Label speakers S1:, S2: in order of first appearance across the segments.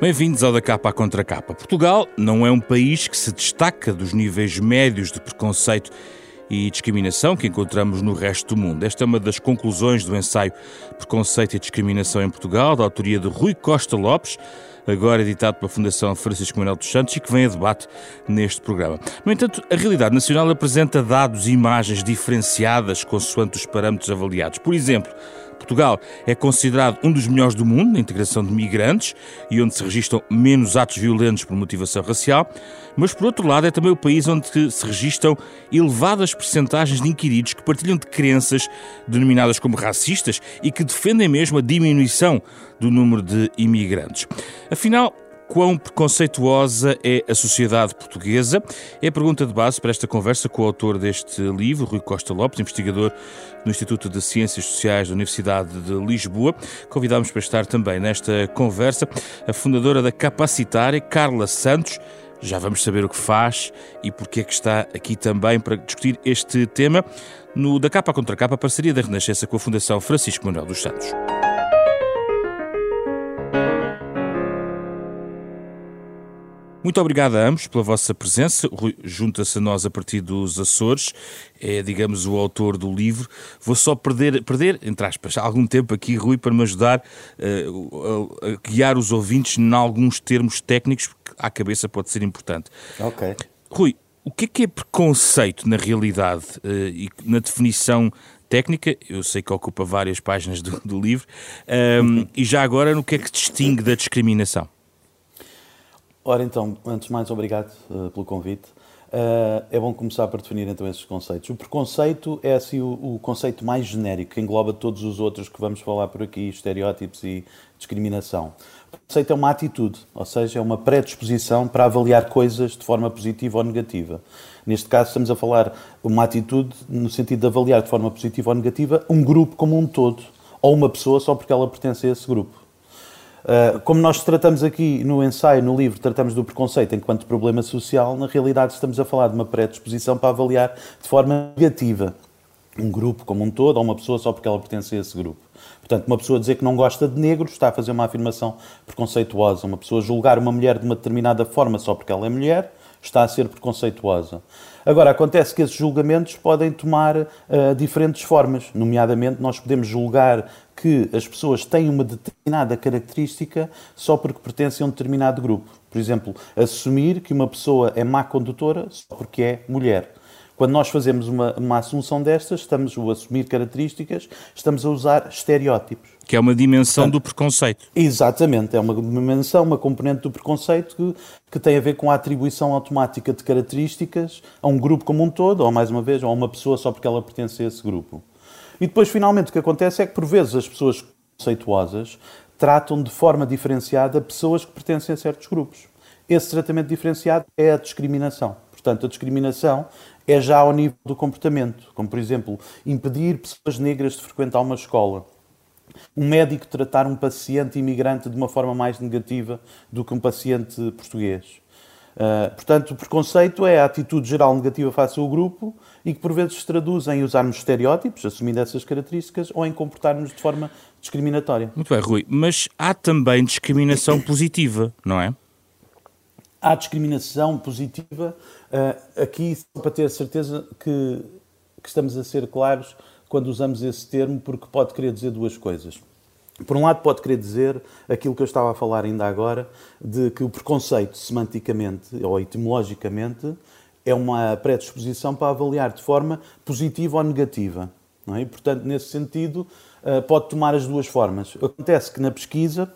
S1: Bem-vindos ao da capa à contra capa. Portugal não é um país que se destaca dos níveis médios de preconceito e discriminação que encontramos no resto do mundo. Esta é uma das conclusões do ensaio Preconceito e Discriminação em Portugal, da autoria de Rui Costa Lopes, agora editado pela Fundação Francisco Manuel dos Santos e que vem a debate neste programa. No entanto, a realidade nacional apresenta dados e imagens diferenciadas consoante os parâmetros avaliados. Por exemplo, Portugal é considerado um dos melhores do mundo na integração de migrantes e onde se registram menos atos violentos por motivação racial, mas por outro lado é também o país onde se registram elevadas percentagens de inquiridos que partilham de crenças denominadas como racistas e que defendem mesmo a diminuição do número de imigrantes. Afinal, Quão preconceituosa é a sociedade portuguesa? É a pergunta de base para esta conversa com o autor deste livro, Rui Costa Lopes, investigador no Instituto de Ciências Sociais da Universidade de Lisboa. Convidámos para estar também nesta conversa a fundadora da Capacitária, Carla Santos. Já vamos saber o que faz e porque é que está aqui também para discutir este tema no Da Capa Contra Capa, parceria da Renascença com a Fundação Francisco Manuel dos Santos. Muito obrigado a ambos pela vossa presença. Rui junta-se a nós a partir dos Açores, é, digamos, o autor do livro. Vou só perder, perder entre aspas, algum tempo aqui, Rui, para me ajudar uh, a, a, guiar os ouvintes em alguns termos técnicos, porque à cabeça pode ser importante.
S2: Ok.
S1: Rui, o que é que é preconceito na realidade uh, e na definição técnica, eu sei que ocupa várias páginas do, do livro, um, e já agora no que é que distingue da discriminação?
S2: Ora então, antes de mais, obrigado uh, pelo convite. Uh, é bom começar por definir então esses conceitos. O preconceito é assim o, o, conceito mais genérico, que engloba todos os outros que vamos falar por aqui, estereótipos e discriminação. O preconceito é uma atitude, ou seja, é uma predisposição para avaliar coisas de forma positiva ou negativa. Neste caso, estamos a falar uma atitude no sentido de avaliar de forma positiva ou negativa um grupo como um todo, ou uma pessoa só porque ela pertence a esse grupo. Uh, como nós tratamos aqui no ensaio, no livro, tratamos do preconceito enquanto problema social, na realidade estamos a falar de uma predisposição para avaliar de forma negativa um grupo como um todo ou uma pessoa só porque ela pertence a esse grupo. Portanto, uma pessoa dizer que não gosta de negros está a fazer uma afirmação preconceituosa. Uma pessoa julgar uma mulher de uma determinada forma só porque ela é mulher está a ser preconceituosa. Agora, acontece que esses julgamentos podem tomar uh, diferentes formas, nomeadamente, nós podemos julgar que as pessoas têm uma determinada característica só porque pertencem a um determinado grupo. Por exemplo, assumir que uma pessoa é má condutora só porque é mulher. Quando nós fazemos uma, uma assunção destas, estamos a assumir características, estamos a usar estereótipos.
S1: Que é uma dimensão do preconceito.
S2: Exatamente, é uma dimensão, uma componente do preconceito que, que tem a ver com a atribuição automática de características a um grupo como um todo, ou mais uma vez, a uma pessoa só porque ela pertence a esse grupo. E depois, finalmente, o que acontece é que, por vezes, as pessoas conceituosas tratam de forma diferenciada pessoas que pertencem a certos grupos. Esse tratamento diferenciado é a discriminação. Portanto, a discriminação é já ao nível do comportamento, como por exemplo, impedir pessoas negras de frequentar uma escola. Um médico tratar um paciente imigrante de uma forma mais negativa do que um paciente português. Uh, portanto, o preconceito é a atitude geral negativa face ao grupo e que por vezes se traduz em usarmos estereótipos, assumindo essas características, ou em comportarmos de forma discriminatória.
S1: Muito bem, Rui, mas há também discriminação positiva, não é?
S2: Há discriminação positiva Uh, aqui, só para ter certeza que, que estamos a ser claros quando usamos esse termo, porque pode querer dizer duas coisas. Por um lado, pode querer dizer aquilo que eu estava a falar ainda agora, de que o preconceito, semanticamente ou etimologicamente, é uma predisposição para avaliar de forma positiva ou negativa. É? E, portanto, nesse sentido, ah, pode tomar as duas formas. Acontece que na pesquisa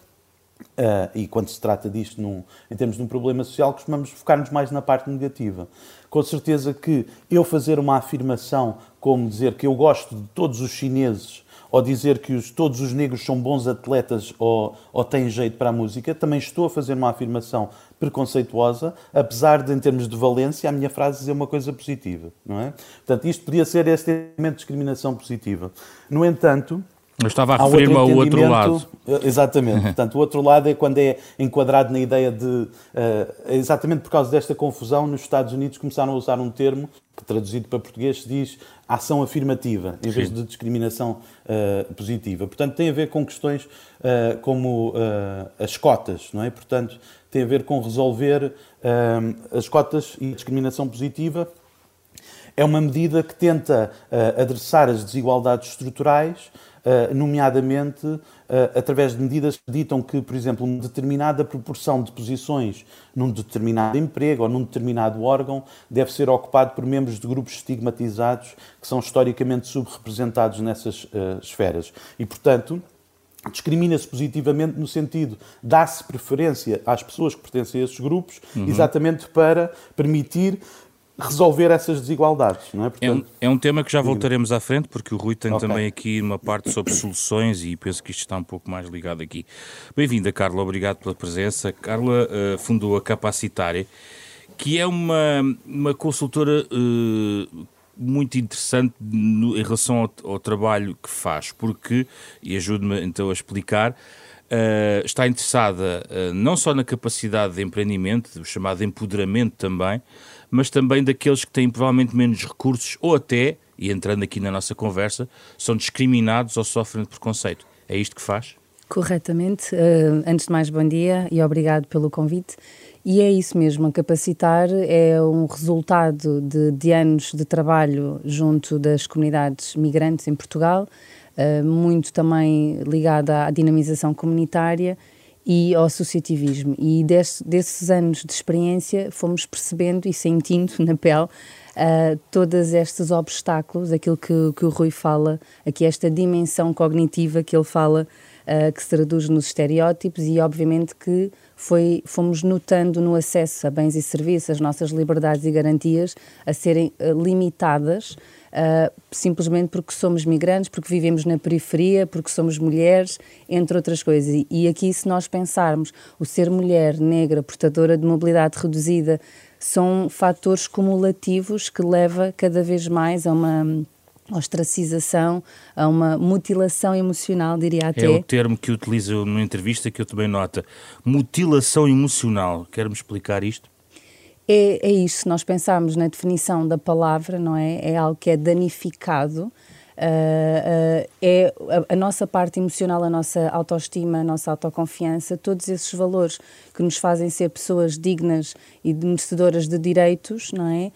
S2: Uh, e quando se trata disto num, em termos de um problema social, costumamos focar-nos mais na parte negativa. Com certeza que eu fazer uma afirmação como dizer que eu gosto de todos os chineses ou dizer que os, todos os negros são bons atletas ou, ou têm jeito para a música, também estou a fazer uma afirmação preconceituosa, apesar de, em termos de valência, a minha frase dizer uma coisa positiva, não é? Portanto, isto podia ser este elemento de discriminação positiva. No entanto,
S1: eu estava a referir-me ao outro lado.
S2: Eh, exatamente. Portanto, o outro lado é quando é enquadrado na ideia de. Uh, exatamente por causa desta confusão, nos Estados Unidos começaram a usar um termo que, traduzido para português, se diz ação afirmativa, em vez Sim. de discriminação uh, positiva. Portanto, tem a ver com questões uh, como as cotas, não é? Portanto, tem a ver com resolver as cotas e discriminação positiva. É uma medida que tenta adressar as desigualdades estruturais nomeadamente eh, através de medidas que ditam que, por exemplo, uma determinada proporção de posições num determinado emprego ou num determinado órgão deve ser ocupado por membros de grupos estigmatizados que são historicamente subrepresentados nessas uh, esferas. E, portanto, discrimina-se positivamente no sentido dá-se preferência às pessoas que pertencem a esses grupos, uhum. exatamente para permitir resolver essas desigualdades. Não é?
S1: Portanto, é, um, é um tema que já voltaremos à frente, porque o Rui tem okay. também aqui uma parte sobre soluções e penso que isto está um pouco mais ligado aqui. Bem-vinda, Carla, obrigado pela presença. Carla uh, fundou a Capacitária, que é uma, uma consultora uh, muito interessante no, em relação ao, ao, trabalho que faz, porque, e ajude-me então a explicar, Uh, está interessada não só na capacidade de empreendimento, o chamado empoderamento também, mas também daqueles que têm provavelmente menos recursos ou até, e entrando aqui na nossa conversa, são discriminados ou sofrem de preconceito. É isto que faz?
S3: Corretamente. Uh, antes de mais, bom dia e obrigado pelo convite. E é isso mesmo, Capacitar é um resultado de, de anos de trabalho junto das comunidades migrantes em Portugal, uh, muito também ligada à dinamização comunitária e ao associativismo. E desse, desses anos de experiência fomos percebendo e sentindo na pele uh, todos estes obstáculos, aquilo que, que o Rui fala, aqui esta dimensão cognitiva que ele fala, uh, que se traduz nos estereótipos e obviamente que foi, fomos notando no acesso a bens e serviços as nossas liberdades e garantias a serem uh, limitadas uh, simplesmente porque somos migrantes, porque vivemos na periferia, porque somos mulheres, entre outras coisas. E, e aqui, se nós pensarmos o ser mulher, negra, portadora de mobilidade reduzida, são fatores cumulativos que leva cada vez mais a uma ostracização, a uma mutilação emocional, diria até.
S1: É o termo que utiliza numa entrevista que eu também nota. Mutilação emocional. Quer-me explicar isto?
S3: É, é isso, nós pensarmos na definição da palavra, não é? É algo que é danificado, Uh, uh, é a, a, nossa parte emocional, a nossa autoestima, a nossa autoconfiança, todos esses valores que nos fazem ser pessoas dignas e merecedoras de direitos, não é?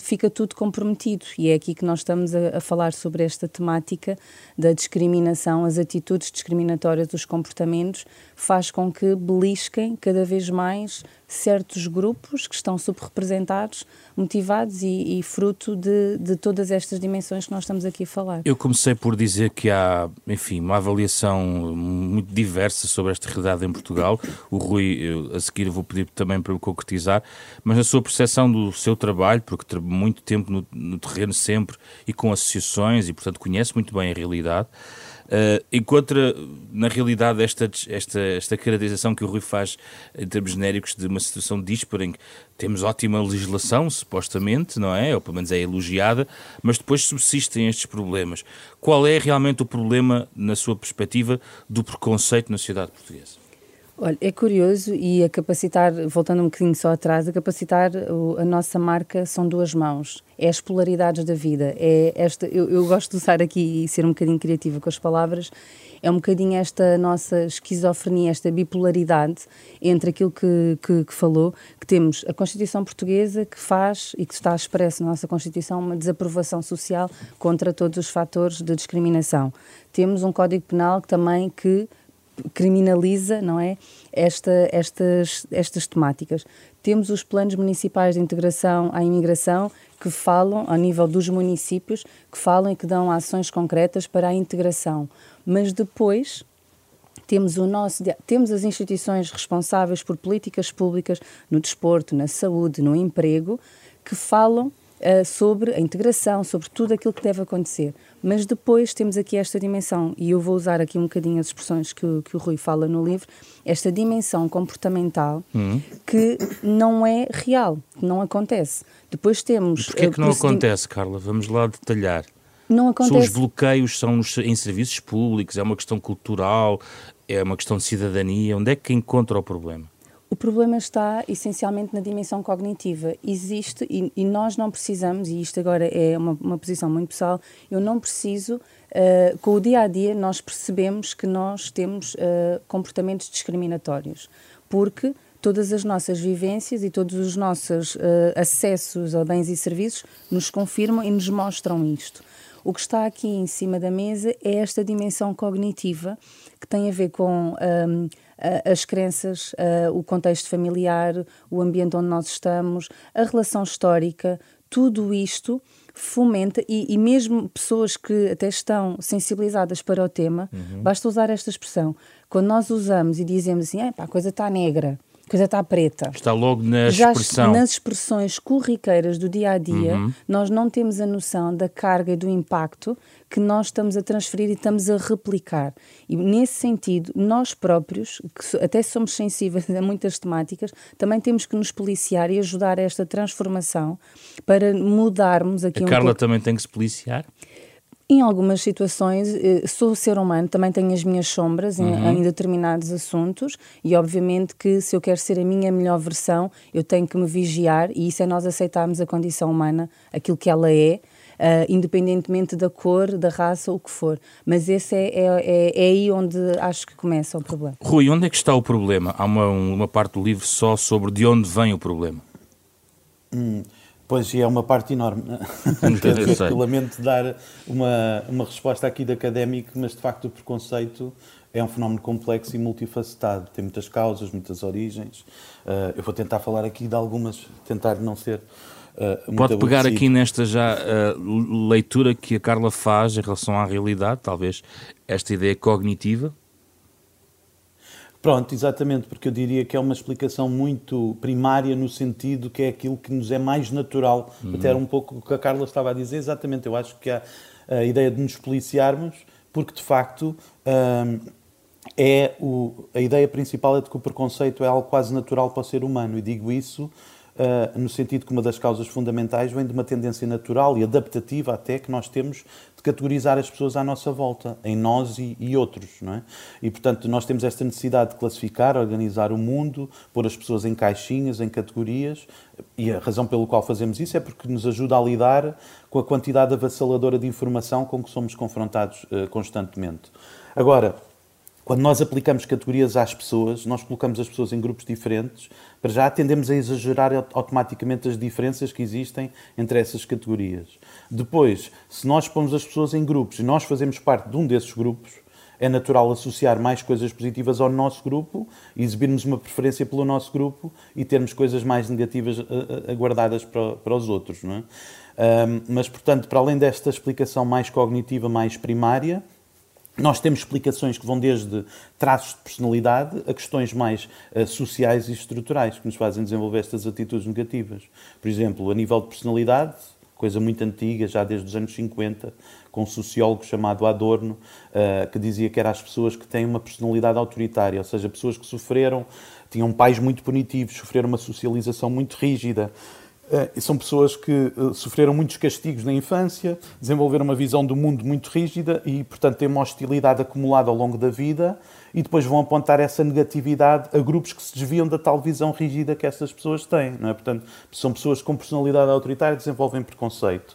S3: Fica tudo comprometido. E é aqui que nós estamos a, a falar sobre esta temática da discriminação, as atitudes discriminatórias, os comportamentos, faz com que belisquem cada vez mais certos grupos que estão subrepresentados, motivados e, e fruto de, de, todas estas dimensões que nós estamos aqui a falar.
S1: Eu comecei por dizer que há, enfim, uma avaliação muito diversa sobre esta realidade em Portugal. O Rui, eu, a seguir, vou pedir também para o concretizar, mas a sua percepção do seu trabalho, porque tem muito tempo no, no terreno sempre e com associações e, portanto, conhece muito bem a realidade. Uh, encontra na realidade esta, esta, esta caracterização que o Rui faz em termos genéricos de uma situação díspara em que temos ótima legislação, supostamente, não é? Ou pelo menos é elogiada, mas depois subsistem estes problemas. Qual é realmente o problema, na sua perspectiva, do preconceito na sociedade portuguesa?
S3: Olha, é curioso e a capacitar, voltando um bocadinho só atrás, a capacitar a nossa marca são duas mãos. É as polaridades da vida. É esta, eu, eu gosto de usar aqui e ser um bocadinho criativa com as palavras. É um bocadinho esta nossa esquizofrenia, esta bipolaridade entre aquilo que, que, que falou, que temos a Constituição Portuguesa que faz e que está expresso na nossa Constituição uma desaprovação social contra todos os fatores de discriminação. Temos um Código Penal que também que criminaliza, não é, esta, estas, estas temáticas. Temos os planos municipais de integração à imigração que falam, ao nível dos municípios, que falam e que dão ações concretas para a integração. Mas depois temos o nosso temos as instituições responsáveis por políticas públicas no desporto, na saúde, no emprego, que falam uh, sobre a integração, sobre tudo aquilo que deve acontecer. Mas depois temos aqui esta dimensão, e eu vou usar aqui um bocadinho as expressões que, o, que o Rui fala no livro, esta dimensão comportamental uhum. que não é real, que não acontece. Depois temos.
S1: Porquê é que não acontece, Carla? Vamos lá detalhar.
S3: Não acontece.
S1: São os bloqueios, são nos, em serviços públicos, é uma questão cultural, é uma questão de cidadania. Onde é que encontra o problema?
S3: O problema está essencialmente na dimensão cognitiva. Existe, e, e nós não precisamos, e isto agora é uma, uma posição muito pessoal, eu não preciso, uh, com o dia a dia, nós percebemos que nós temos uh, comportamentos discriminatórios, porque todas as nossas vivências e todos os nossos uh, acessos a bens e serviços nos confirmam e nos mostram isto. O que está aqui em cima da mesa é esta dimensão cognitiva que tem a ver com um, as crenças, o contexto familiar, o ambiente onde nós estamos, a relação histórica, tudo isto fomenta, e, e, mesmo pessoas que até estão sensibilizadas para o tema, uhum. basta usar esta expressão. Quando nós usamos e dizemos assim, a coisa está negra, a coisa está preta.
S1: Está logo na Já expressão.
S3: nas expressões corriqueiras do dia a dia, uhum. nós não temos a noção da carga e do impacto que nós estamos a transferir e estamos a replicar. E nesse sentido, nós próprios, que até somos sensíveis a muitas temáticas, também temos que nos policiar e ajudar a esta transformação para mudarmos aqui
S1: a
S3: um
S1: Carla
S3: pouco.
S1: também tem que se policiar?
S3: Em algumas situações, eh, sou ser humano, também tenho as minhas sombras em, uhum. em, determinados assuntos e, obviamente, que se eu quero ser a minha melhor versão, eu tenho que me vigiar e isso é nós aceitarmos a condição humana, aquilo que ela é, uh, independentemente da cor, da raça, o que for. Mas esse é, é, é, é, aí onde acho que começa o problema.
S1: Rui, onde é que está o problema? Há uma, uma parte do livro só sobre de onde vem o problema.
S2: Hum, pois, e é uma parte enorme. eu lamento dar uma, uma resposta aqui de académico, mas de facto o preconceito é um fenómeno complexo e multifacetado. Tem muitas causas, muitas origens. Uh, eu vou tentar falar aqui de algumas, tentar não ser
S1: Uh, Pode pegar aqui nesta já uh, leitura que a Carla faz em relação à realidade, talvez esta ideia cognitiva?
S2: Pronto, exatamente, porque eu diria que é uma explicação muito primária no sentido que é aquilo que nos é mais natural. Uhum. Até era um pouco o que a Carla estava a dizer, exatamente. Eu acho que há a ideia de nos policiarmos, porque de facto. é o, a ideia principal é de que o preconceito é algo quase natural para o ser humano, e digo isso uh, no sentido que uma das causas fundamentais vem de uma tendência natural e adaptativa até que nós temos de categorizar as pessoas à nossa volta, em nós e, e outros, não é? E, portanto, nós temos esta necessidade de classificar, organizar o mundo, pôr as pessoas em caixinhas, em categorias, e a razão pelo qual fazemos isso é porque nos ajuda a lidar com a quantidade avassaladora de informação com que somos confrontados uh, constantemente. Agora, quando nós aplicamos categorias às pessoas, nós colocamos as pessoas em grupos diferentes, para já tendemos a exagerar automaticamente as diferenças que existem entre essas categorias. Depois, se nós pomos as pessoas em grupos e nós fazemos parte de um desses grupos, é natural associar mais coisas positivas ao nosso grupo, exibirmos uma preferência pelo nosso grupo e termos coisas mais negativas eh, eh, aguardadas para, os outros. Não é? Mas, portanto, para além desta explicação mais cognitiva, mais primária, nós temos explicações que vão desde traços de personalidade a questões mais uh, sociais e estruturais que nos fazem desenvolver estas atitudes negativas. Por exemplo, a nível de personalidade, coisa muito antiga, já desde os anos 50, com um sociólogo chamado Adorno, uh, que dizia que eram as pessoas que têm uma personalidade autoritária, ou seja, pessoas que sofreram, tinham pais muito punitivos, sofreram uma socialização muito rígida, Uh, são pessoas que uh, sofreram muitos castigos na infância, desenvolveram uma visão do mundo muito rígida e, portanto, têm uma hostilidade acumulada ao longo da vida e depois vão apontar essa negatividade a grupos que se desviam da tal visão rígida que essas pessoas têm. Não é? Portanto, são pessoas com personalidade autoritária que desenvolvem preconceito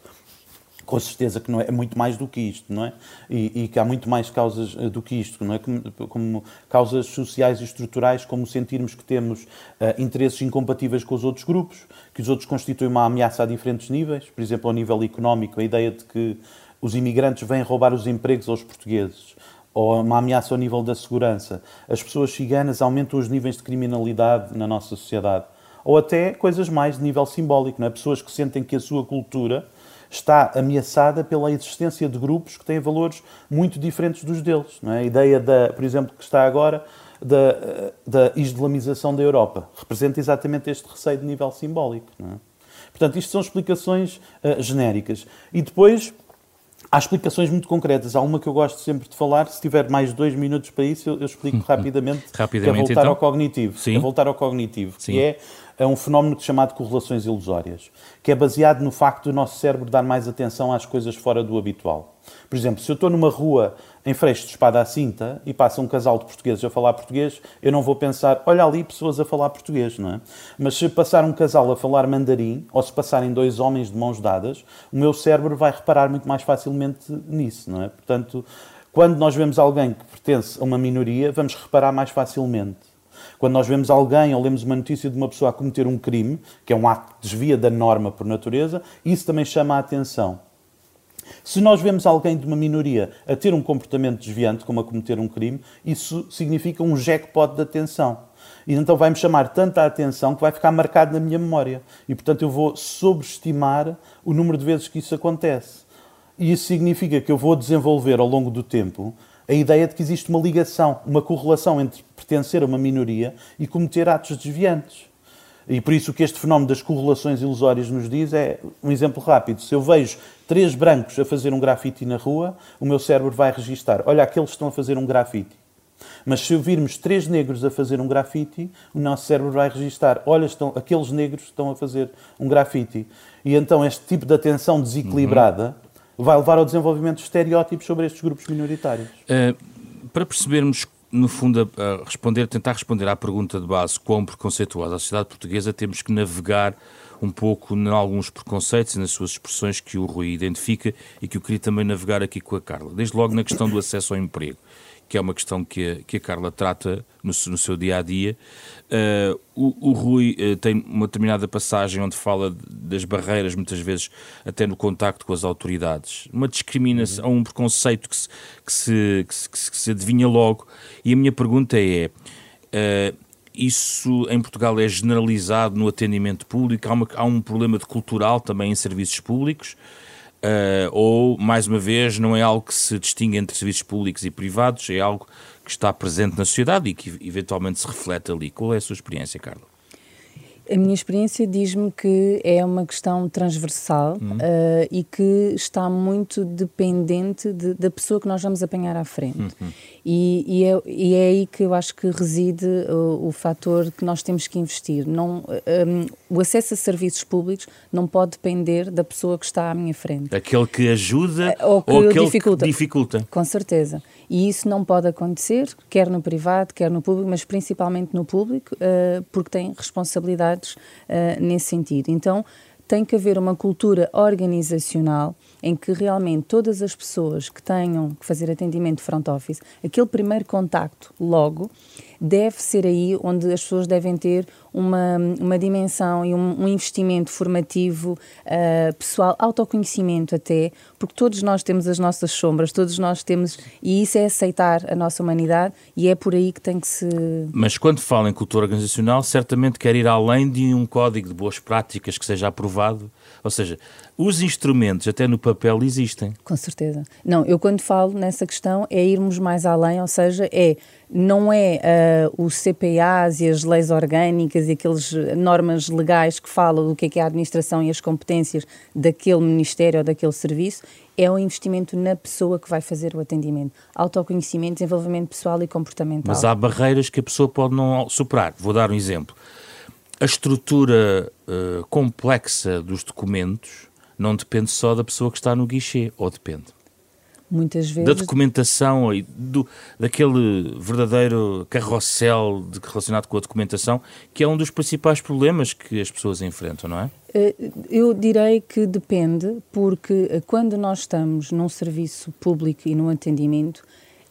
S2: com certeza que não é, é, muito mais do que isto, não é? E, e, que há muito mais causas eh, do que isto, não é? Como, como causas sociais e estruturais, como sentirmos que temos uh, interesses incompatíveis com os outros grupos, que os outros constituem uma ameaça a diferentes níveis, por exemplo, ao nível económico, a ideia de que os imigrantes vêm roubar os empregos aos portugueses, ou uma ameaça ao nível da segurança. As pessoas ciganas aumentam os níveis de criminalidade na nossa sociedade. Ou até coisas mais de nível simbólico, não é? Pessoas que sentem que a sua cultura está ameaçada pela existência de grupos que têm valores muito diferentes dos deles. É? A ideia, da, por exemplo, que está agora da, da islamização da Europa representa exatamente este receio de nível simbólico. É? Portanto, isto são explicações uh, genéricas. E depois Há explicações muito concretas. Há uma que eu gosto sempre de falar. Se tiver mais dois minutos para isso, eu, eu explico rapidamente.
S1: rapidamente
S2: que é voltar
S1: então?
S2: ao cognitivo.
S1: Sim.
S2: É voltar ao cognitivo,
S1: Sim.
S2: que é, é um fenómeno chamado correlações ilusórias, que é baseado no facto do nosso cérebro dar mais atenção às coisas fora do habitual. Por exemplo, se eu estou numa rua em freixo de espada à cinta e passa um casal de portugueses a falar português, eu não vou pensar, olha ali pessoas a falar português, não é? Mas se passar um casal a falar mandarim, ou se passarem dois homens de mãos dadas, o meu cérebro vai reparar muito mais facilmente nisso, não é? Portanto, quando nós vemos alguém que pertence a uma minoria, vamos reparar mais facilmente. Quando nós vemos alguém ou lemos uma notícia de uma pessoa a cometer um crime, que é um ato que desvia da norma por natureza, isso também chama a atenção. Se nós vemos alguém de uma minoria a ter um comportamento desviante, como a cometer um crime, isso significa um jackpot de atenção. E então vai-me chamar tanta atenção que vai ficar marcado na minha memória. E portanto eu vou sobreestimar o número de vezes que isso acontece. E isso significa que eu vou desenvolver ao longo do tempo a ideia de que existe uma ligação, uma correlação entre pertencer a uma minoria e cometer atos desviantes. E por isso o que este fenómeno das correlações ilusórias nos diz é um exemplo rápido. Se eu vejo três brancos a fazer um grafite na rua, o meu cérebro vai registar: olha, aqueles estão a fazer um grafite. Mas se virmos três negros a fazer um grafite, o nosso cérebro vai registar: olha, estão, aqueles negros estão a fazer um grafite. E então este tipo de atenção desequilibrada uhum. Vai levar ao desenvolvimento de estereótipos sobre estes grupos minoritários.
S1: Uh, para percebermos no fundo, a, responder, tentar responder à pergunta de base quão preconceituosa a sociedade portuguesa, temos que navegar um pouco em alguns preconceitos e nas suas expressões que o Rui identifica e que eu queria também navegar aqui com a Carla. Desde logo na questão do acesso ao emprego que é uma questão que a, que a Carla trata no, no seu dia a dia. Uh, o, o, Rui uh, tem uma determinada passagem onde fala das barreiras, muitas vezes até no contacto com as autoridades, uma discriminação, uhum. um preconceito que se, que, se, que, se, que se adivinha logo. E a minha pergunta é. Uh, isso em Portugal é generalizado no atendimento público? Há, uma, há um problema de cultural também em serviços públicos? Uh, ou, mais uma vez, não é algo que se distingue entre serviços públicos e privados, é algo que está presente na sociedade e que eventualmente se reflete ali. Qual é a sua experiência, Carla?
S3: A minha experiência diz-me que é uma questão transversal uhum. uh, e que está muito dependente de, da pessoa que nós vamos apanhar à frente. Uhum. E, e, é, e, é, aí que eu acho que reside o, o fator que nós temos que investir. Não, um, o acesso a serviços públicos não pode depender da pessoa que está à minha frente.
S1: Aquele que ajuda uh, ou, que ou aquele dificulta. que dificulta.
S3: Com certeza. E isso não pode acontecer, quer no privado, quer no público, mas principalmente no público, uh, porque tem responsabilidades uh, nesse sentido. Então, tem que haver uma cultura organizacional em que realmente todas as pessoas que tenham que fazer atendimento front office, aquele primeiro contacto logo, deve ser aí onde as pessoas devem ter uma, uma dimensão e um, um investimento formativo, uh, pessoal, autoconhecimento até, porque todos nós temos as nossas sombras, todos nós temos, e isso é aceitar a nossa humanidade e é por aí que tem que se.
S1: Mas quando fala em cultura organizacional, certamente quer ir além de um código de boas práticas que seja aprovado, ou seja, os instrumentos, até no papel, existem.
S3: Com certeza. Não, eu quando falo nessa questão é irmos mais além, ou seja, é não é uh, os CPAs e as leis orgânicas e aquelas normas legais que falam do que é, que é a administração e as competências daquele ministério ou daquele serviço, é o investimento na pessoa que vai fazer o atendimento. Autoconhecimento, desenvolvimento pessoal e comportamental.
S1: Mas há barreiras que a pessoa pode não superar. Vou dar um exemplo. A estrutura uh, complexa dos documentos não depende só da pessoa que está no guichê, ou depende?
S3: muitas vezes.
S1: Da documentação e do, daquele verdadeiro carrossel de, relacionado com a documentação, que é um dos principais problemas que as pessoas enfrentam, não é?
S3: Eh, eu direi que depende, porque eh, quando nós estamos num serviço público e num atendimento,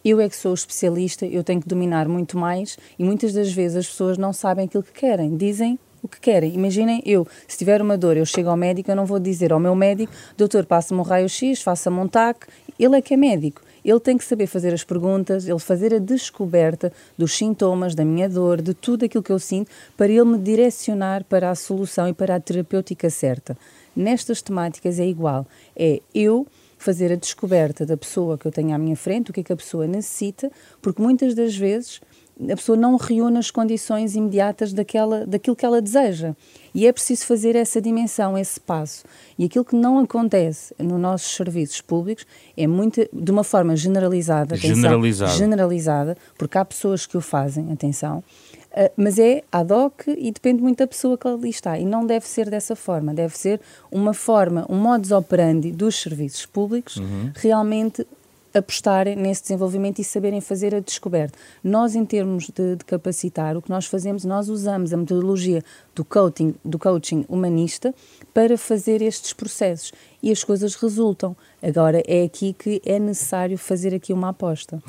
S3: eu é que sou especialista, eu tenho que dominar muito mais e muitas das vezes as pessoas não sabem aquilo que querem, dizem o que querem. Imaginem, eu, se tiver uma dor, eu chego ao médico, eu não vou dizer ao meu médico, doutor, passa-me um raio-x, faça-me um TAC, ele é que é médico. Ele tem que saber fazer as perguntas, ele fazer a descoberta dos sintomas, da minha dor, de tudo aquilo que eu sinto, para ele me direcionar para a solução e para a terapêutica certa. Nestas temáticas é igual. É eu fazer a descoberta da pessoa que eu tenho à minha frente, o que é que a pessoa necessita, porque muitas das vezes a pessoa não reúne as condições imediatas daquela, daquilo que ela deseja. E é preciso fazer essa dimensão, esse passo. E aquilo que não acontece nos nossos serviços públicos é muito, de uma forma generalizada,
S1: generalizada.
S3: Atenção, generalizada, porque há pessoas que o fazem, atenção, mas é ad hoc e depende muito da pessoa que ali está. E não deve ser dessa forma. Deve ser uma forma, um modus operandi dos serviços públicos uhum. realmente apostarem nesse desenvolvimento e saberem fazer a descoberta. Nós, em termos de, de, capacitar, o que nós fazemos, nós usamos a metodologia do coaching, do coaching humanista para fazer estes processos e as coisas resultam. Agora é aqui que é necessário fazer aqui uma aposta.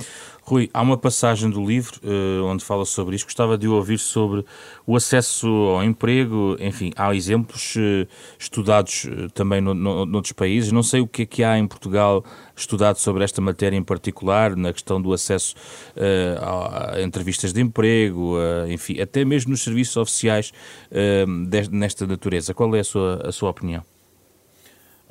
S1: Rui, há uma passagem do livro uh, onde fala sobre isto. Gostava de ouvir sobre o acesso ao emprego. Enfim, há exemplos uh, estudados uh, também no, no, noutros países. Não sei o que é que há em Portugal estudado sobre esta matéria em particular, na questão do acesso a, a, entrevistas de emprego, enfim, até mesmo nos serviços oficiais nesta natureza. Qual é a sua, a sua opinião?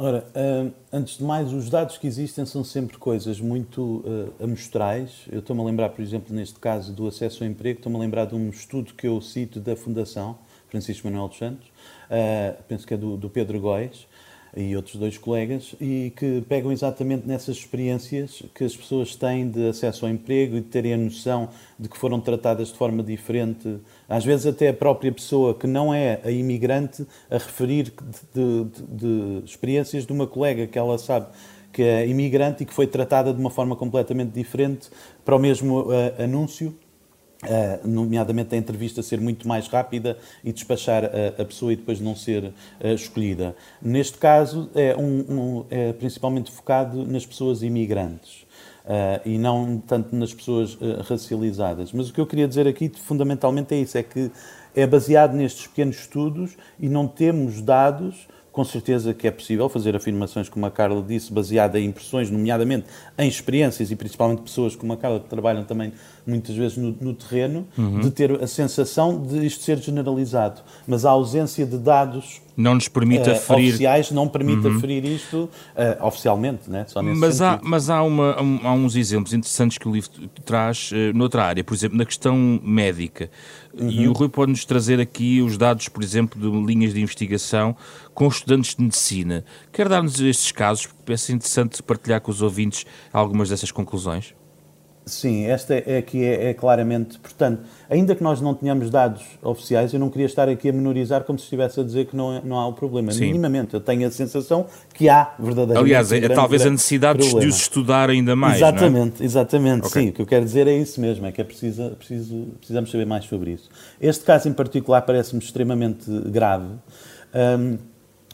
S2: Ora, uh, antes de mais, os dados que existem são sempre coisas muito uh, amostrais. Eu estou-me a lembrar, por exemplo, neste caso do acesso ao emprego, estou-me a lembrar de um estudo que eu cito da Fundação Francisco Manuel dos Santos, uh, penso que é do Pedro Góes, e outros dois colegas, e que pegam exatamente nessas experiências que as pessoas têm de acesso ao emprego e de terem a noção de que foram tratadas de forma diferente, às vezes até a própria pessoa que não é a imigrante a referir de, de, de experiências de uma colega que ela sabe que é imigrante e que foi tratada de uma forma completamente diferente para o mesmo uh, anúncio Uh, nomeadamente a entrevista ser muito mais rápida e despachar a, a pessoa e depois não ser uh, escolhida. Neste caso, é, um, um, é, principalmente focado nas pessoas imigrantes. Uh, e não tanto nas pessoas racializadas. Mas o que eu queria dizer aqui, fundamentalmente, é isso: é que é baseado nestes pequenos estudos e não temos dados com certeza que é possível fazer afirmações, como a Carla disse, baseada em impressões, nomeadamente em experiências e principalmente pessoas como a Carla que trabalham também muitas vezes no, no terreno, uhum. de ter a sensação de isto ser generalizado. Mas a ausência de dados
S1: não nos permite uh, aferir...
S2: oficiais não permite uhum. aferir isto uh, oficialmente, né? Só nesse
S1: mas, há, mas há, uma, um, há uns exemplos interessantes que o livro traz uh, noutra área, por exemplo, na questão médica. Uhum. E o Rui pode-nos trazer aqui os dados, por exemplo, de linhas de investigação com estudantes de medicina. Quer dar-nos estes casos, porque parece interessante partilhar com os ouvintes algumas dessas conclusões?
S2: Sim, esta é que é, é, claramente. Portanto, ainda que nós não tenhamos dados oficiais, eu não queria estar aqui a menorizar como se estivesse a dizer que não, é, não há o problema. Sim. Minimamente, eu tenho a sensação que há verdadeiramente.
S1: Aliás, é, talvez a necessidade problema. de os estudar ainda mais.
S2: É? Exatamente, exatamente. Okay. Sim, o que eu quero dizer é isso mesmo, é que é preciso, preciso, precisamos saber mais sobre isso. Este caso em particular parece-me extremamente grave. Um,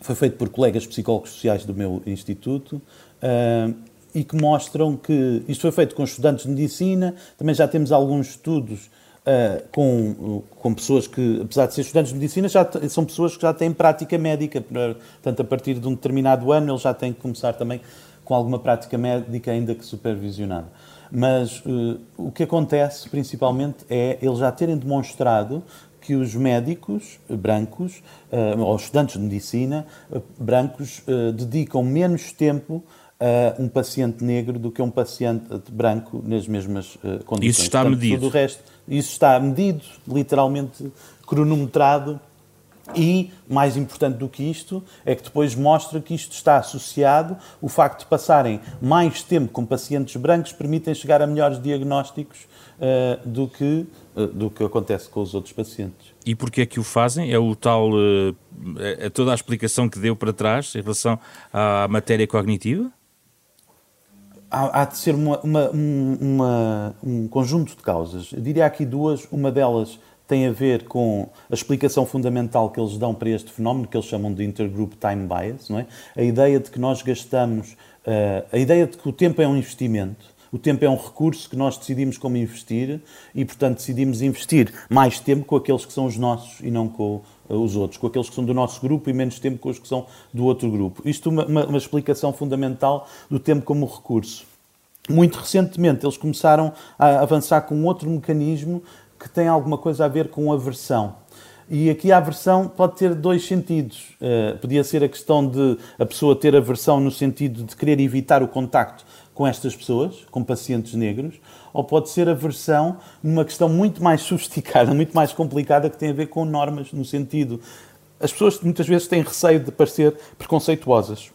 S2: foi feito por colegas psicólogos sociais do meu instituto. Um, e que mostram que isto foi feito com estudantes de medicina, também já temos alguns estudos uh, com, com pessoas que, apesar de ser estudantes de medicina, já são pessoas que já têm prática médica, portanto, a partir de um determinado ano eles já têm que começar também com alguma prática médica, ainda que supervisionada. Mas uh, o que acontece, principalmente, é eles já terem demonstrado que os médicos brancos, uh, ou estudantes de medicina brancos, dedicam menos tempo uh, um paciente negro do que um paciente branco nas mesmas uh, condições.
S1: Isso está Portanto, medido.
S2: Tudo o resto, isso está medido, literalmente cronometrado. E, mais importante do que isto, é que depois mostra que isto está associado, o facto de passarem mais tempo com pacientes brancos permitem chegar a melhores diagnósticos uh, do, que, uh, do que acontece com os outros pacientes.
S1: E porquê é que o fazem? É o tal, uh, é toda a explicação que deu para trás em relação à matéria cognitiva?
S2: Há, há de ser uma, uma, uma, um conjunto de causas. Eu diria aqui duas. Uma delas tem a ver com a explicação fundamental que eles dão para este fenómeno, que eles chamam de intergroup time bias, não é? A ideia de que nós gastamos, uh, a ideia de que o tempo é um investimento, o tempo é um recurso que nós decidimos como investir e, portanto, decidimos investir mais tempo com aqueles que são os nossos e não com os outros, com aqueles que são do nosso grupo e menos tempo com os que são do outro grupo. Isto é uma, uma, uma explicação fundamental do tempo como recurso. Muito recentemente, eles começaram a avançar com outro mecanismo que tem alguma coisa a ver com aversão. E aqui a aversão pode ter dois sentidos. Uh, podia ser a questão de a pessoa ter aversão no sentido de querer evitar o contacto com estas pessoas, com pacientes negros, ou pode ser aversão numa questão muito mais sofisticada, muito mais complicada, que tem a ver com normas, no sentido. As pessoas muitas vezes têm receio de parecer preconceituosas.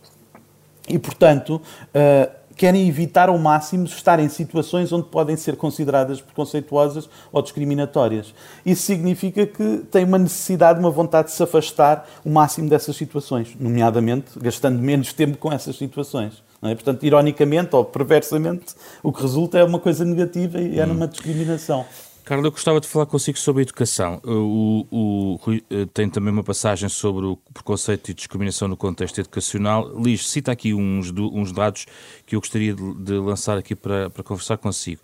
S2: E, portanto, uh, querem evitar ao máximo estar em situações onde podem ser consideradas preconceituosas ou discriminatórias. Isso significa que têm uma necessidade, uma vontade de se afastar o máximo dessas situações, nomeadamente gastando menos tempo com essas situações. É? Portanto, ironicamente ou perversamente, o que resulta é uma coisa negativa e é numa discriminação.
S1: Carla, eu gostava de falar consigo sobre a educação. O, o, Rui eh, tem também uma passagem sobre o preconceito e discriminação no contexto educacional. Liz, cita aqui uns, uns dados que eu gostaria de, de lançar aqui para, para conversar consigo.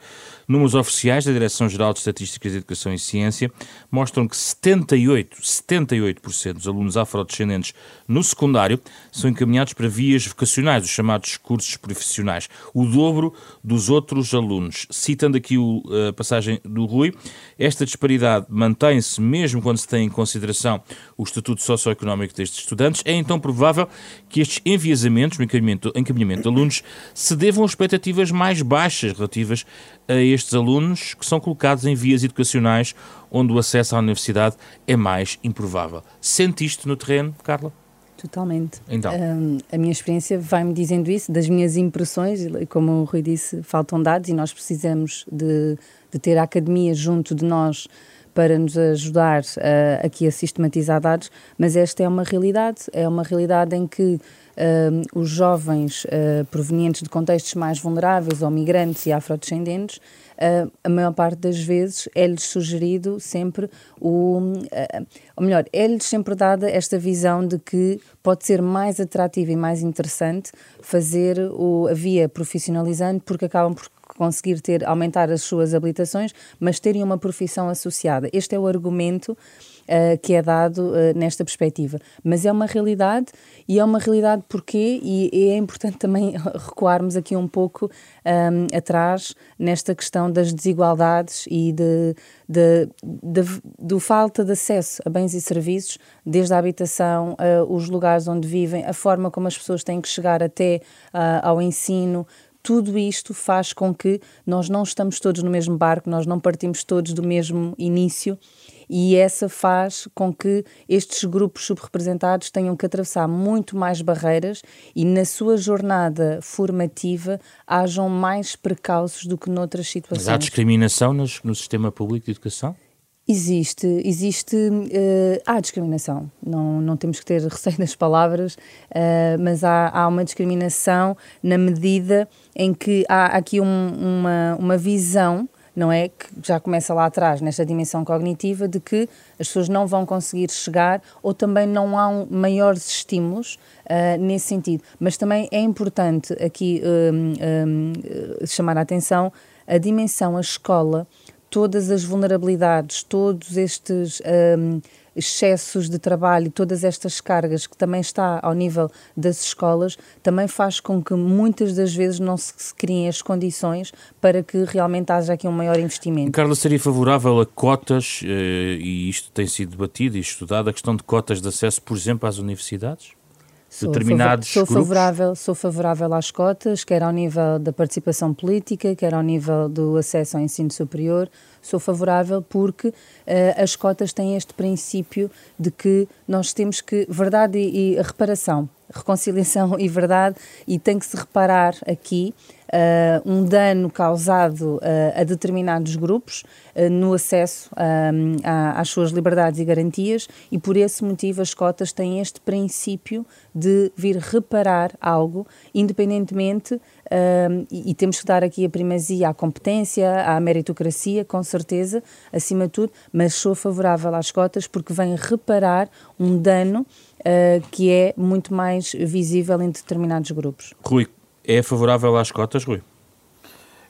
S1: Números oficiais da Direção-Geral de Estatísticas de Educação e Ciência mostram que 78%, 78% dos alunos afrodescendentes no secundário são encaminhados para vias vocacionais, os chamados cursos profissionais, o dobro dos outros alunos. Citando aqui a passagem do Rui, esta disparidade mantém-se mesmo quando se tem em consideração o estatuto socioeconómico destes estudantes. É então provável que estes enviesamentos no encaminhamento, encaminhamento de alunos se devam a expectativas mais baixas relativas a estes alunos que são colocados em vias educacionais onde o acesso à universidade é mais improvável. Sente isto no terreno, Carla?
S3: Totalmente.
S1: Então.
S3: Um, a minha experiência vai-me dizendo isso, das minhas impressões, como o Rui disse, faltam dados e nós precisamos de, de ter a academia junto de nós para nos ajudar uh, aqui a sistematizar dados, mas esta é uma realidade, é uma realidade em que uh, os jovens uh, provenientes de contextos mais vulneráveis, ou migrantes e afrodescendentes, a maior parte das vezes é-lhes sugerido sempre o. Ou melhor, é-lhes sempre dada esta visão de que pode ser mais atrativo e mais interessante fazer o, a via profissionalizante, porque acabam por conseguir ter, aumentar as suas habilitações, mas terem uma profissão associada. Este é o argumento uh, que é dado uh, nesta perspectiva. Mas é uma realidade e é uma realidade porquê? E, e é importante também recuarmos aqui um pouco um, ehm, atrás nesta questão das desigualdades e de, de, de, do falta de acesso a bens e serviços, desde a habitação, uh, os lugares onde vivem, a forma como as pessoas têm que chegar até ao ensino, tudo isto faz com que nós não estamos todos no mesmo barco, nós não partimos todos do mesmo início e essa faz com que estes grupos subrepresentados tenham que atravessar muito mais barreiras e na sua jornada formativa hajam mais precauços do que noutras situações.
S1: Mas há discriminação no, no sistema público de educação?
S3: Existe, existe, uh, há discriminação, não, não temos que ter receio das palavras, uh, mas há, há uma discriminação na medida em que há aqui um, uma, uma visão não é? Que já começa lá atrás, nesta dimensão cognitiva, de que as pessoas não vão conseguir chegar ou também não há um, maiores estímulos uh, nesse sentido. Mas também é importante aqui um, chamar a atenção a dimensão, a escola, todas as vulnerabilidades, todos estes excessos de trabalho, todas estas cargas que também está ao nível das escolas, também faz com que muitas das vezes não se criem as condições para que realmente haja aqui um maior investimento.
S1: Carla, seria favorável a cotas, eh, e isto tem sido debatido e estudado, a questão de cotas de acesso, por exemplo, às universidades?
S3: Sou determinados sou favorável Sou favorável às cotas, quer ao nível da participação política, quer ao nível do acesso ao ensino superior. Sou favorável porque uh, as cotas têm este princípio de que nós temos que, verdade e, e reparação, reconciliação e verdade, e tem que se reparar aqui uh, um dano causado uh, a determinados grupos uh, no acesso a, às suas liberdades e garantias, e por esse motivo as cotas têm este princípio de vir reparar algo, independentemente, e, e, temos que dar aqui a primazia à competência, à meritocracia, com certeza, acima de tudo, mas sou favorável às cotas porque vem reparar um dano que é muito mais visível em determinados grupos.
S1: Rui, é favorável às cotas, Rui?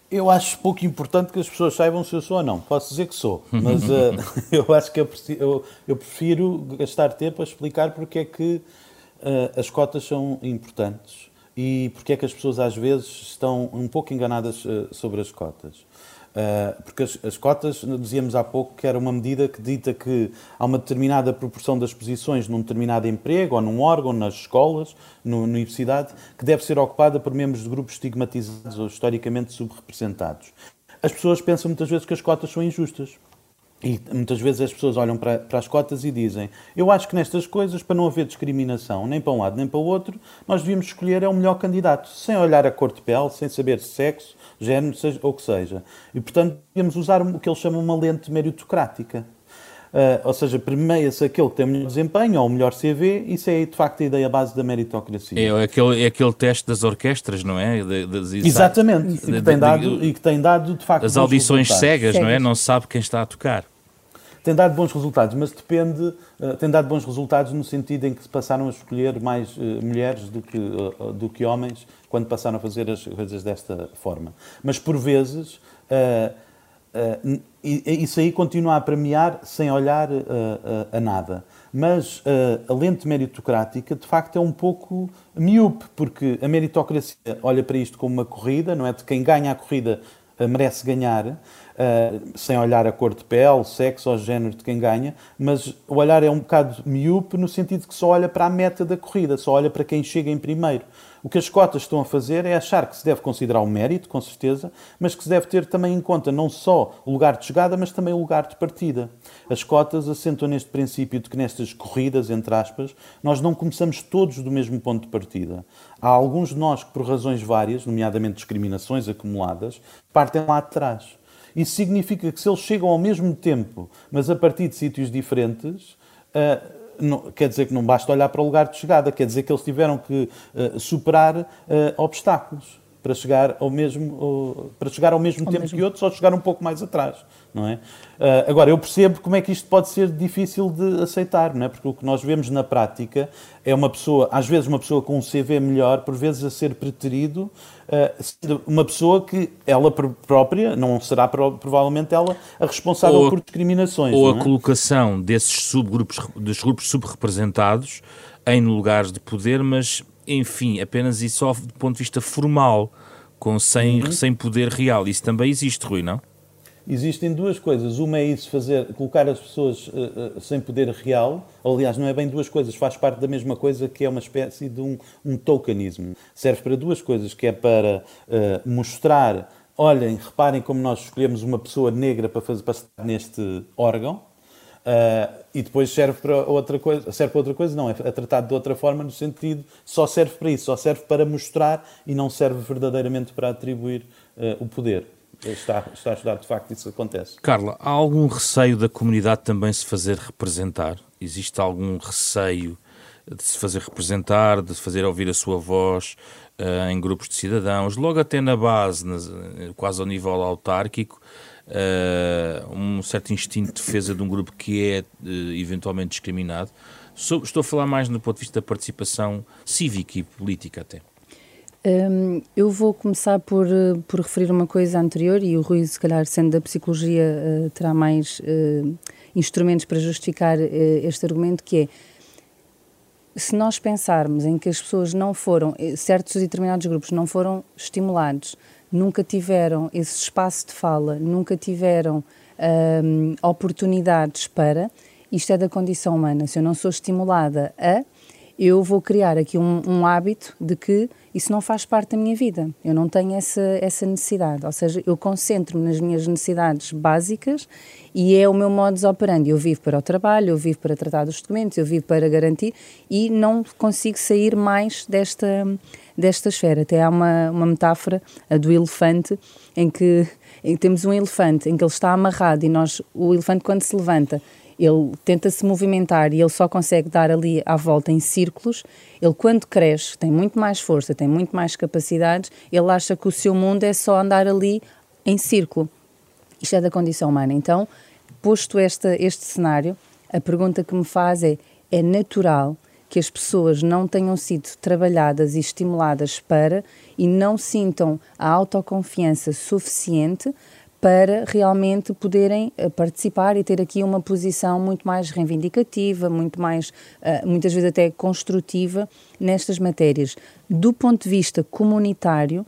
S2: Eu acho pouco importante que as pessoas saibam se eu sou ou não. Posso dizer que sou, mas uh, eu acho que eu, eu, eu, prefiro gastar tempo a explicar porque é que uh, as cotas são importantes e porque é que as pessoas às vezes estão um pouco enganadas uh, sobre as cotas. Uh, porque as, as, cotas, dizíamos há pouco que era uma medida que dita que há uma determinada proporção das posições num determinado emprego, ou num órgão, nas escolas, no, na universidade, que deve ser ocupada por membros de grupos estigmatizados ou historicamente subrepresentados. As pessoas pensam muitas vezes que as cotas são injustas. E muitas vezes as pessoas olham para, para, as cotas e dizem: Eu acho que nestas coisas, para não haver discriminação nem para um lado nem para o outro, nós devíamos escolher é o melhor candidato, sem olhar a cor de pele, sem saber sexo, género seja, ou o que seja. E, portanto, devíamos usar o que eles chamam uma lente meritocrática. Uh, ou seja, premia-se aquele que tem o melhor desempenho ou o melhor CV, isso é de facto a ideia base da meritocracia.
S1: É, é aquele, é aquele teste das orquestras, não é? De,
S2: de, Exatamente, de, e, que tem dado, e que tem dado de facto.
S1: As audições cegas, cegas, não é? Não se sabe quem está a tocar.
S2: Tem dado bons resultados, mas depende, uh, tem dado bons resultados no sentido em que se passaram a escolher mais uh, mulheres do que, do que homens quando passaram a fazer as coisas desta forma. Mas por vezes Uh, isso aí continua a premiar sem olhar uh, uh, a nada. Mas a lente meritocrática, de facto, é um pouco miúpe, porque a meritocracia olha para isto como uma corrida, não é? De quem ganha a corrida merece ganhar, sem olhar a cor de pele, sexo ou género de quem ganha, mas o olhar é um bocado miúpe no sentido que só olha para a meta da corrida, só olha para quem chega em primeiro. O que as cotas estão a fazer é achar que se deve considerar o mérito, com certeza, mas que se deve ter também em conta não só o lugar de chegada, mas também o lugar de partida. As cotas assentam neste princípio de que nestas corridas, entre aspas, nós não começamos todos do mesmo ponto de partida. Há alguns de nós que, por razões várias, nomeadamente discriminações acumuladas, partem lá de trás. Isso significa que se eles chegam ao mesmo tempo, mas a partir de sítios diferentes, uh, não, quer dizer que não basta olhar para o lugar de chegada, quer dizer que eles tiveram que uh, superar uh, obstáculos para chegar ao mesmo, para chegar ao mesmo ao tempo mesmo. que outros ou chegar um pouco mais atrás, não é? Agora, eu percebo como é que isto pode ser difícil de aceitar, não é? Porque o que nós vemos na prática é uma pessoa, às vezes uma pessoa com um CV melhor, por vezes a ser preterido, uh, uma pessoa que ela própria, não será provavelmente ela a responsável ou por discriminações.
S1: Ou
S2: a
S1: é? colocação desses subgrupos, dos grupos subrepresentados em lugares de poder, mas enfim, apenas e só do ponto de vista formal, com, sem, uhum. sem poder real. Isso também existe, Rui, não?
S2: Existem duas coisas. Uma é isso, fazer, colocar as pessoas uh, uh, sem poder real. Aliás, não é bem duas coisas, faz parte da mesma coisa que é uma espécie de um, um tokenismo. Serve para duas coisas, que é para uh, mostrar, olhem, reparem como nós escolhemos uma pessoa negra para, fazer, para estar neste órgão, e depois serve para outra coisa, serve para outra coisa, não, é, é tratado de outra forma no sentido, só serve para isso, só serve para mostrar e não serve verdadeiramente para atribuir o poder. Está, está a estudar, de facto, isso acontece.
S1: Carla, há algum receio da comunidade também se fazer representar? Existe algum receio de se fazer representar, de se fazer ouvir a sua voz uh, em grupos de cidadãos, logo até na base, nas, quase ao nível autárquico, uh, um certo instinto de defesa de um grupo que é uh, eventualmente discriminado. Estou a falar mais no ponto de vista da participação cívica e política até.
S3: Um, eu vou começar por, uh, por referir uma coisa anterior e o Rui, se calhar, sendo da psicologia, uh, terá mais uh, instrumentos para justificar este argumento, que é se nós pensarmos em que as pessoas não foram, certos e determinados grupos não foram estimulados nunca tiveram esse espaço de fala, nunca tiveram hum, oportunidades para. Isto é da condição humana. Se eu não sou estimulada a, eu vou criar aqui um, um, hábito de que isso não faz parte da minha vida. Eu não tenho essa, essa necessidade. Ou seja, eu concentro-me nas minhas necessidades básicas e é o meu modus operandi. Eu vivo para o trabalho, eu vivo para tratar dos documentos, eu vivo para garantir e não consigo sair mais desta desta esfera. Até há uma, uma metáfora, a do elefante, em que, em temos um elefante em que ele está amarrado e nós, o elefante quando se levanta, ele tenta se movimentar e ele só consegue dar ali à volta em círculos. Ele, quando cresce, tem muito mais força, tem muito mais capacidades, ele acha que o seu mundo é só andar ali em círculo. Isto é da condição humana. Então, posto esta, este cenário, a pergunta que me faz é: é natural que as pessoas não tenham sido trabalhadas e estimuladas para e não sintam a autoconfiança suficiente para realmente poderem eh, participar e ter aqui uma posição muito mais reivindicativa, muito mais, eh, muitas vezes até construtiva nestas matérias. Do ponto de vista comunitário,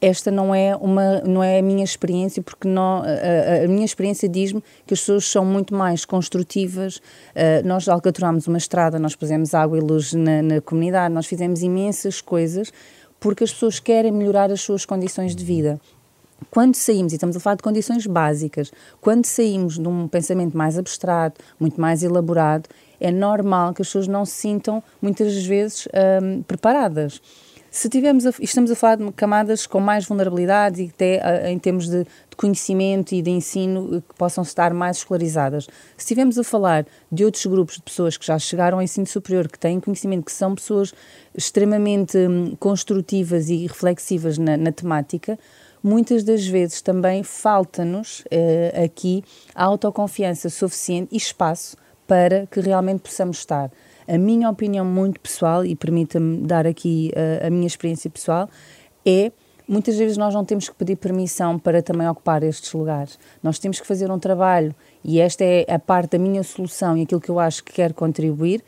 S3: esta não é uma não é a minha experiência porque não, a, a minha experiência diz-me que as pessoas são muito mais construtivas uh, nós alcaturámos uma estrada nós pusemos água e luz na, na, comunidade nós fizemos imensas coisas porque as pessoas querem melhorar as suas condições de vida quando saímos, e estamos a falar de condições básicas, quando saímos de um pensamento mais abstrato, muito mais elaborado, é normal que as pessoas não se sintam, muitas vezes, um, preparadas. Se tivermos a, estamos a falar de camadas com mais vulnerabilidade e até uh, em termos de, de, conhecimento e de ensino que possam estar mais escolarizadas. Se estivermos a falar de outros grupos de pessoas que já chegaram ao ensino superior, que têm conhecimento, que são pessoas extremamente um, construtivas e reflexivas na, na temática, muitas das vezes também falta-nos uh, aqui a autoconfiança suficiente e espaço para que realmente possamos estar. A minha opinião muito pessoal, e permita-me dar aqui uh, a minha experiência pessoal, é muitas vezes nós não temos que pedir permissão para também ocupar estes lugares. Nós temos que fazer um trabalho, e esta é a parte da minha solução e aquilo que eu acho que quero contribuir,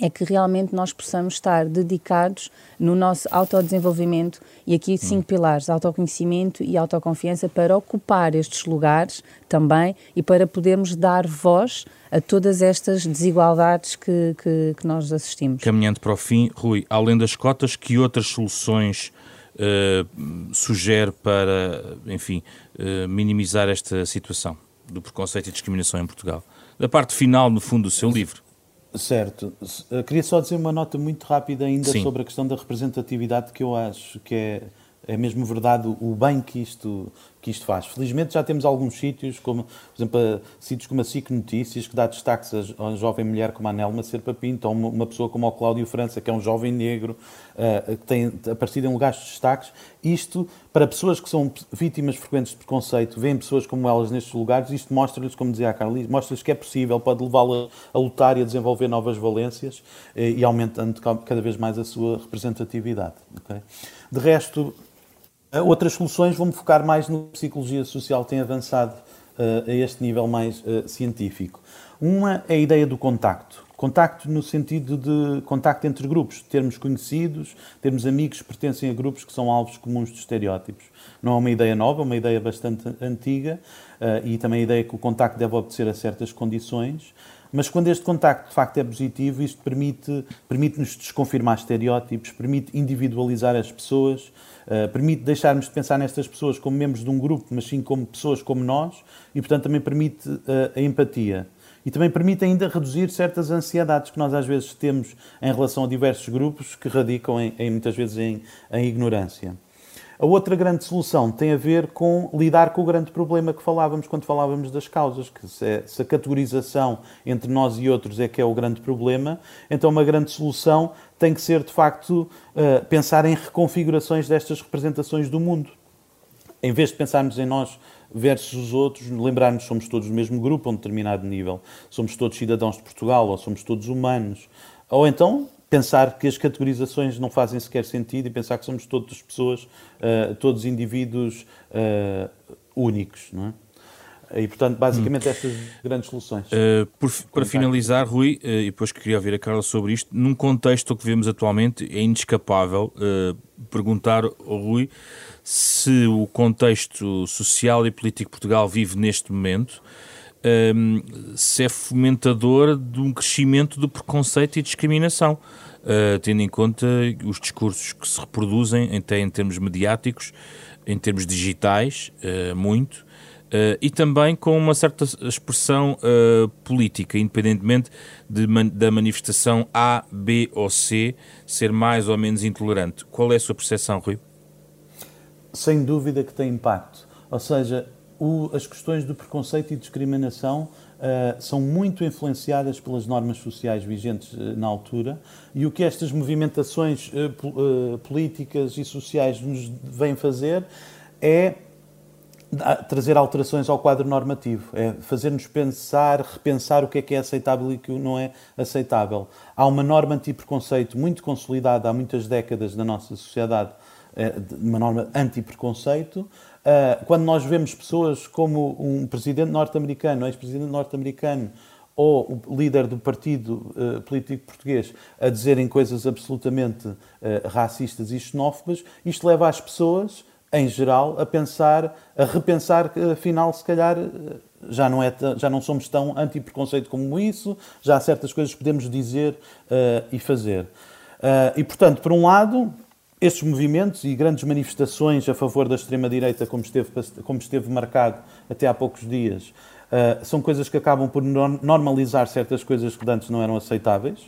S3: é que realmente nós possamos estar dedicados no nosso autodesenvolvimento e aqui cinco hum. pilares, autoconhecimento e autoconfiança para ocupar estes lugares também e para podermos dar voz a todas estas desigualdades que, que, que nós assistimos.
S1: Caminhando para o fim, Rui, além das cotas, que outras soluções uh, sugere para, enfim, uh, minimizar esta situação do preconceito e discriminação em Portugal? Da parte final, no fundo, do seu livro.
S2: Certo. Eh, queria só dizer uma nota muito rápida ainda Sim. sobre a questão da representatividade, que eu acho que é, é mesmo verdade o bem que isto, que isto faz. Felizmente já temos alguns sítios, como, por exemplo, sítios como a SIC Notícias, que dá destaques a uma jovem mulher como a Nelma Serpa Pinto, ou uma pessoa como o Cláudio França, que é um jovem negro, uh, que tem aparecido em lugares de destaques. Isto, para pessoas que são vítimas frequentes de preconceito, veem pessoas como elas nestes lugares, isto mostra-lhes, como dizia a Carla, mostra-lhes que é possível, pode levá-la a lutar e a desenvolver novas valências uh, e aumentando cada vez mais a sua representatividade. Okay? De resto, Outras soluções vão-me focar mais no que a psicologia social tem avançado uh, a este nível mais uh, científico. Uma é a ideia do contacto. Contacto no sentido de contacto entre grupos, termos conhecidos, termos amigos que pertencem a grupos que são alvos comuns de estereótipos. Não é uma ideia nova, é uma ideia bastante antiga uh, e também a ideia que o contacto deve obedecer a certas condições. Mas quando este contacto de facto é positivo, isto permite, permite-nos desconfirmar estereótipos, permite individualizar as pessoas, uh, permite deixarmos de pensar nestas pessoas como membros de um grupo, mas sim como pessoas como nós, e portanto também permite uh, a empatia. E também permite ainda reduzir certas ansiedades que nós às vezes temos em relação a diversos grupos que radicam em, em muitas vezes em, em ignorância. A outra grande solução tem a ver com lidar com o grande problema que falávamos quando falávamos das causas, que se, é, se a categorização entre nós e outros é que é o grande problema, então uma grande solução tem que ser, de facto, uh, pensar em reconfigurações destas representações do mundo. Em vez de pensarmos em nós versus os outros, lembrarmos que somos todos do mesmo grupo a um determinado nível, somos todos cidadãos de Portugal ou somos todos humanos. Ou então pensar que as categorizações não fazem sequer sentido e pensar que somos todas pessoas, uh, todos indivíduos uh, únicos, não é? E, portanto, basicamente, hum. estas grandes soluções.
S1: Uh, por, para finalizar, Rui, uh, e depois que queria ouvir a Carla sobre isto, num contexto que vemos atualmente, é inescapável uh, perguntar ao Rui se o contexto social e político que Portugal vive neste momento um, se é fomentador de um crescimento do preconceito e discriminação, uh, tendo em conta os discursos que se reproduzem, até em termos mediáticos, em termos digitais, uh, muito, uh, e também com uma certa expressão política, independentemente de, da manifestação A, B ou C ser mais ou menos intolerante. Qual é a sua percepção, Rui?
S2: Sem dúvida que tem impacto. Ou seja, o, as questões do preconceito e discriminação uh, são muito influenciadas pelas normas sociais vigentes uh, na altura e o que estas movimentações uh, políticas e sociais nos vêm fazer é trazer alterações ao quadro normativo, é fazer-nos pensar, repensar o que é que é aceitável e o que não é aceitável. Há uma norma anti-preconceito muito consolidada há muitas décadas na nossa sociedade, uma norma anti-preconceito, Uh, quando nós vemos pessoas como um presidente norte-americano, ex-presidente norte-americano, ou o líder do partido uh, político português a dizerem coisas absolutamente uh, racistas e xenófobas, isto leva as pessoas em geral, a pensar, a repensar que afinal, se calhar, já não, é, já não somos tão anti-preconceito como isso, já há certas coisas que podemos dizer uh, e fazer. E, portanto, por um lado, estes movimentos e grandes manifestações a favor da extrema-direita, como esteve, como esteve marcado até há poucos dias, uh, são coisas que acabam por normalizar certas coisas que antes não eram aceitáveis.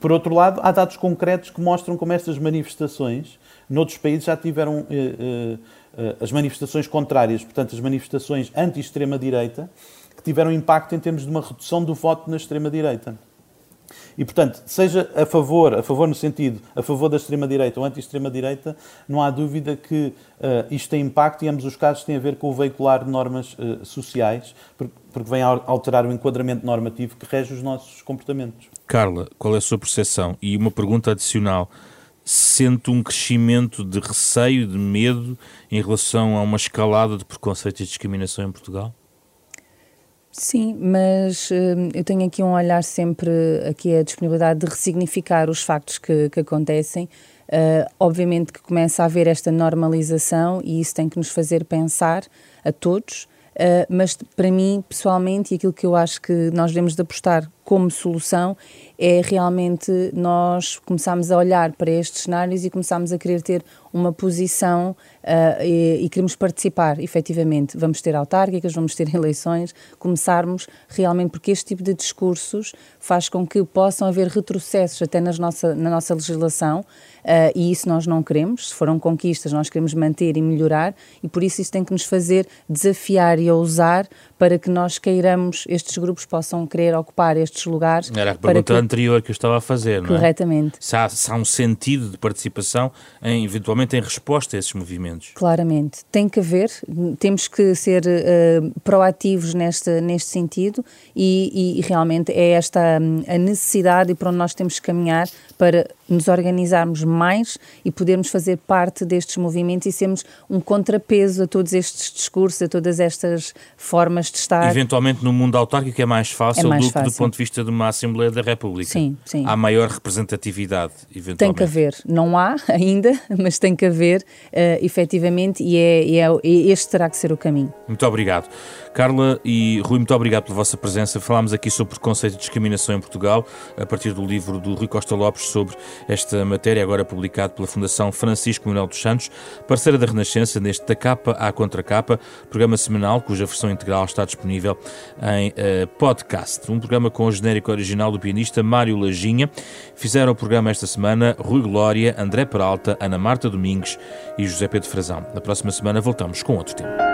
S2: por outro lado, há dados concretos que mostram como estas manifestações, noutros países, já tiveram eh, as manifestações contrárias, portanto, as manifestações anti-extrema-direita, que tiveram impacto em termos de uma redução do voto na extrema-direita. E, portanto, seja a favor, a favor no sentido, a favor da extrema-direita ou anti-extrema-direita, não há dúvida que uh, isto tem impacto e ambos os casos têm a ver com o veicular de normas uh, sociais, porque, porque vem a alterar o enquadramento normativo que rege os nossos comportamentos.
S1: Carla, qual é a sua percepção? E uma pergunta adicional sente um crescimento de receio, de medo em relação a uma escalada de preconceito e discriminação em Portugal?
S3: Sim, mas uh, eu tenho aqui um olhar sempre, aqui a disponibilidade de ressignificar os factos que, que acontecem. Uh, obviamente que começa a haver esta normalização e isso tem que nos fazer pensar a todos, uh, mas para mim, pessoalmente, e aquilo que eu acho que nós devemos de apostar como solução é realmente nós começarmos a olhar para estes cenários e começarmos a querer ter uma posição uh, e, e, queremos participar, efetivamente. Vamos ter autárquicas, vamos ter eleições, começarmos realmente, porque este tipo de discursos faz com que possam haver retrocessos até nas nossa, na nossa legislação uh, e isso nós não queremos. Se foram conquistas, nós queremos manter e melhorar e por isso isso tem que nos fazer desafiar e ousar para que nós queiramos, estes grupos possam querer ocupar estes lugares.
S1: Era a pergunta que... anterior que eu estava a fazer, não
S3: é? Corretamente.
S1: Se há, se há um sentido de participação, em, eventualmente em resposta a esses movimentos.
S3: Claramente. Tem que haver, temos que ser uh, proativos neste, neste sentido e, e, realmente é esta hum, a necessidade e para onde nós temos que caminhar para nos organizarmos mais e podermos fazer parte destes movimentos e sermos um contrapeso a todos estes discursos, a todas estas formas de estar.
S1: Eventualmente no mundo autárquico é mais fácil é mais do que do ponto de vista de uma Assembleia da República.
S3: Sim, sim.
S1: Há maior representatividade, eventualmente.
S3: Tem que haver. Não há ainda, mas tem que haver, uh, efetivamente, e, é, e, é, este terá que ser o caminho.
S1: Muito obrigado. Carla e Rui, muito obrigado pela vossa presença. Falámos aqui sobre preconceito e discriminação em Portugal, a partir do livro do Rui Costa Lopes sobre esta matéria, agora publicado pela Fundação Francisco Manuel dos Santos, parceira da Renascença neste Da Capa à Contracapa, programa semanal cuja versão integral está disponível em uh, podcast. Um programa com o genérico original do pianista Mário Lajinha. Fizeram o programa esta semana Rui Glória, André Peralta, Ana Marta Domingues e José Pedro Frazão. Na próxima semana voltamos com outro tema.